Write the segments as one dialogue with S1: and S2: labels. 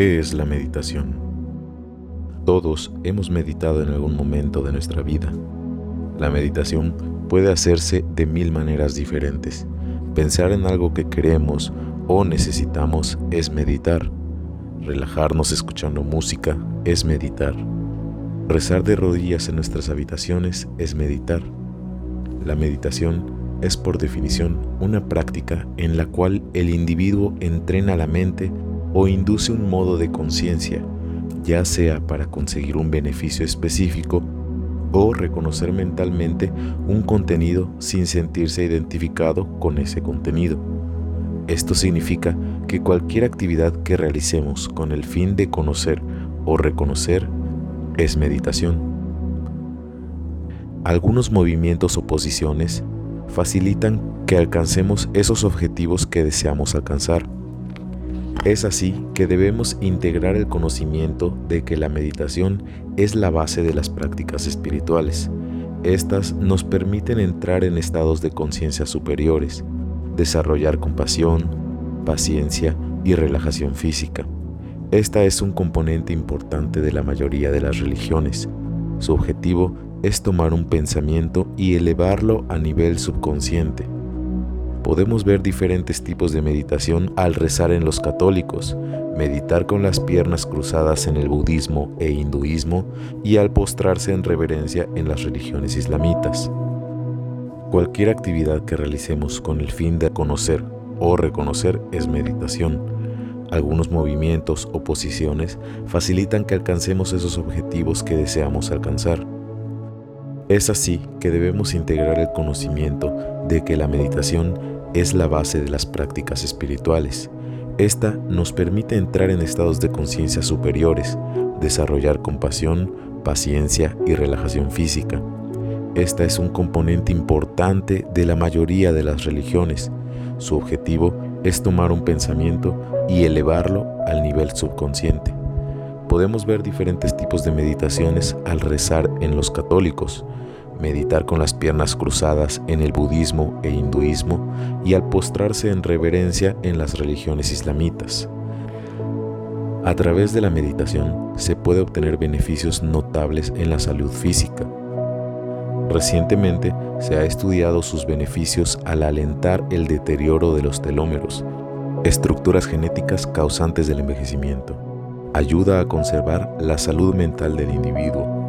S1: ¿Qué es la meditación? Todos hemos meditado en algún momento de nuestra vida. La meditación puede hacerse de mil maneras diferentes. Pensar en algo que queremos o necesitamos es meditar. Relajarnos escuchando música es meditar. Rezar de rodillas en nuestras habitaciones es meditar. La meditación es por definición una práctica en la cual el individuo entrena la mente o induce un modo de conciencia, ya sea para conseguir un beneficio específico o reconocer mentalmente un contenido sin sentirse identificado con ese contenido. Esto significa que cualquier actividad que realicemos con el fin de conocer o reconocer es meditación. Algunos movimientos o posiciones facilitan que alcancemos esos objetivos que deseamos alcanzar. Es así que debemos integrar el conocimiento de que la meditación es la base de las prácticas espirituales. Estas nos permiten entrar en estados de conciencia superiores, desarrollar compasión, paciencia y relajación física. Esta es un componente importante de la mayoría de las religiones. Su objetivo es tomar un pensamiento y elevarlo a nivel subconsciente. Podemos ver diferentes tipos de meditación al rezar en los católicos, meditar con las piernas cruzadas en el budismo e hinduismo y al postrarse en reverencia en las religiones islamitas. Cualquier actividad que realicemos con el fin de conocer o reconocer es meditación. Algunos movimientos o posiciones facilitan que alcancemos esos objetivos que deseamos alcanzar. Es así que debemos integrar el conocimiento de que la meditación es la base de las prácticas espirituales. Esta nos permite entrar en estados de conciencia superiores, desarrollar compasión, paciencia y relajación física. Esta es un componente importante de la mayoría de las religiones. Su objetivo es tomar un pensamiento y elevarlo al nivel subconsciente. Podemos ver diferentes tipos de meditaciones al rezar en los católicos, meditar con las piernas cruzadas en el budismo e hinduismo y al postrarse en reverencia en las religiones islamitas. A través de la meditación se puede obtener beneficios notables en la salud física. Recientemente se ha estudiado sus beneficios al alentar el deterioro de los telómeros, estructuras genéticas causantes del envejecimiento. Ayuda a conservar la salud mental del individuo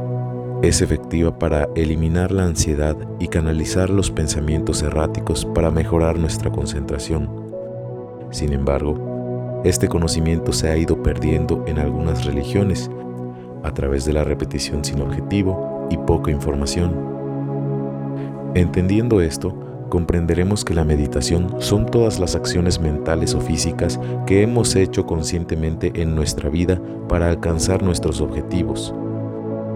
S1: es efectiva para eliminar la ansiedad y canalizar los pensamientos erráticos para mejorar nuestra concentración. Sin embargo, este conocimiento se ha ido perdiendo en algunas religiones a través de la repetición sin objetivo y poca información. Entendiendo esto, comprenderemos que la meditación son todas las acciones mentales o físicas que hemos hecho conscientemente en nuestra vida para alcanzar nuestros objetivos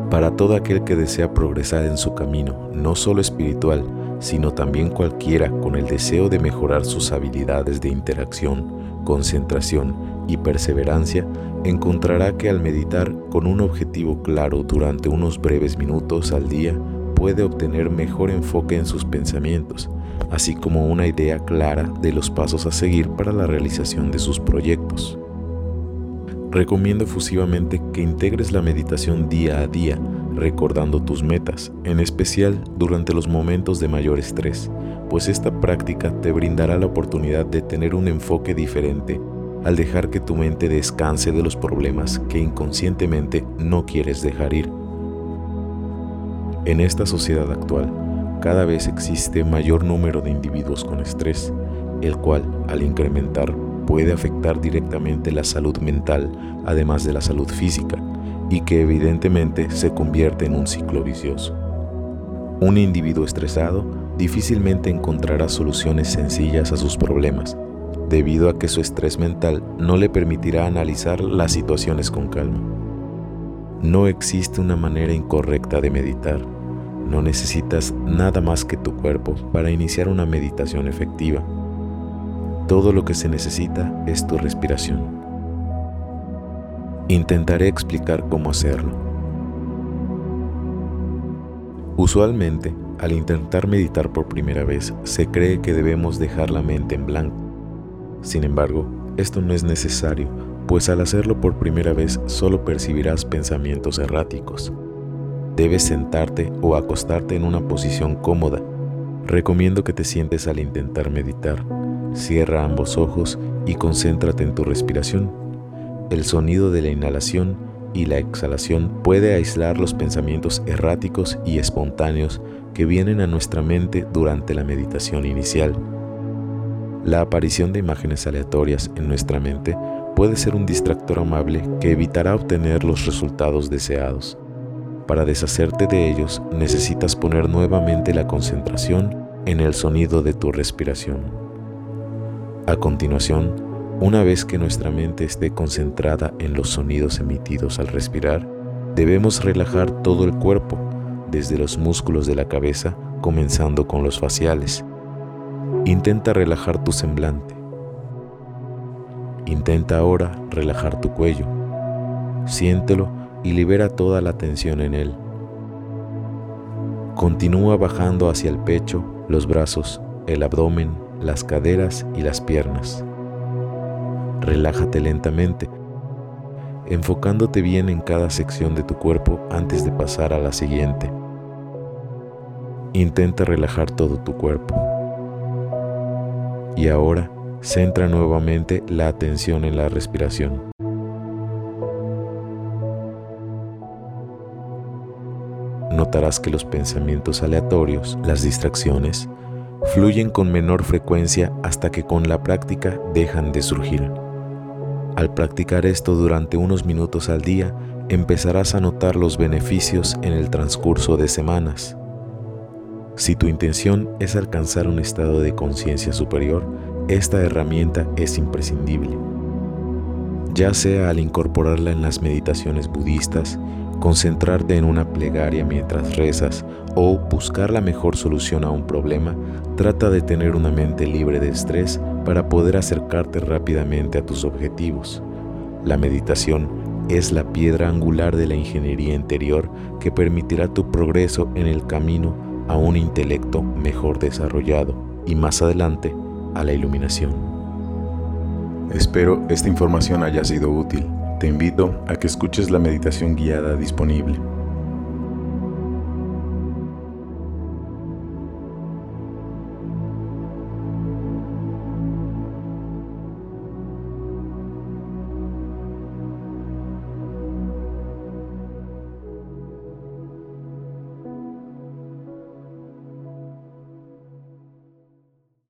S1: para todo aquel que desea progresar en su camino, no solo espiritual, sino también cualquiera con el deseo de mejorar sus habilidades de interacción, concentración y perseverancia, encontrará que al meditar con un objetivo claro durante unos breves minutos al día, puede obtener mejor enfoque en sus pensamientos, así como una idea clara de los pasos a seguir para la realización de sus proyectos. Recomiendo efusivamente que integres la meditación día a día, recordando tus metas, en especial durante los momentos de mayor estrés, pues esta práctica te brindará la oportunidad de tener un enfoque diferente al dejar que tu mente descanse de los problemas que inconscientemente no quieres dejar ir. En esta sociedad actual, cada vez existe mayor número de individuos con estrés, el cual, al incrementar puede afectar directamente la salud mental, además de la salud física, y que evidentemente se convierte en un ciclo vicioso. Un individuo estresado difícilmente encontrará soluciones sencillas a sus problemas, debido a que su estrés mental no le permitirá analizar las situaciones con calma. No existe una manera incorrecta de meditar. No necesitas nada más que tu cuerpo para iniciar una meditación efectiva. Todo lo que se necesita es tu respiración. Intentaré explicar cómo hacerlo. Usualmente, al intentar meditar por primera vez, se cree que debemos dejar la mente en blanco. Sin embargo, esto no es necesario, pues al hacerlo por primera vez solo percibirás pensamientos erráticos. Debes sentarte o acostarte en una posición cómoda. Recomiendo que te sientes al intentar meditar. Cierra ambos ojos y concéntrate en tu respiración. El sonido de la inhalación y la exhalación puede aislar los pensamientos erráticos y espontáneos que vienen a nuestra mente durante la meditación inicial. La aparición de imágenes aleatorias en nuestra mente puede ser un distractor amable que evitará obtener los resultados deseados. Para deshacerte de ellos necesitas poner nuevamente la concentración en el sonido de tu respiración. A continuación, una vez que nuestra mente esté concentrada en los sonidos emitidos al respirar, debemos relajar todo el cuerpo, desde los músculos de la cabeza, comenzando con los faciales. Intenta relajar tu semblante. Intenta ahora relajar tu cuello. Siéntelo y libera toda la tensión en él. Continúa bajando hacia el pecho, los brazos, el abdomen, las caderas y las piernas. Relájate lentamente, enfocándote bien en cada sección de tu cuerpo antes de pasar a la siguiente. Intenta relajar todo tu cuerpo. Y ahora, centra nuevamente la atención en la respiración. Notarás que los pensamientos aleatorios, las distracciones, fluyen con menor frecuencia hasta que con la práctica dejan de surgir. Al practicar esto durante unos minutos al día, empezarás a notar los beneficios en el transcurso de semanas. Si tu intención es alcanzar un estado de conciencia superior, esta herramienta es imprescindible. Ya sea al incorporarla en las meditaciones budistas, concentrarte en una plegaria mientras rezas o buscar la mejor solución a un problema, trata de tener una mente libre de estrés para poder acercarte rápidamente a tus objetivos. La meditación es la piedra angular de la ingeniería interior que permitirá tu progreso en el camino a un intelecto mejor desarrollado y más adelante a la iluminación.
S2: Espero esta información haya sido útil. Te invito a que escuches la meditación guiada disponible.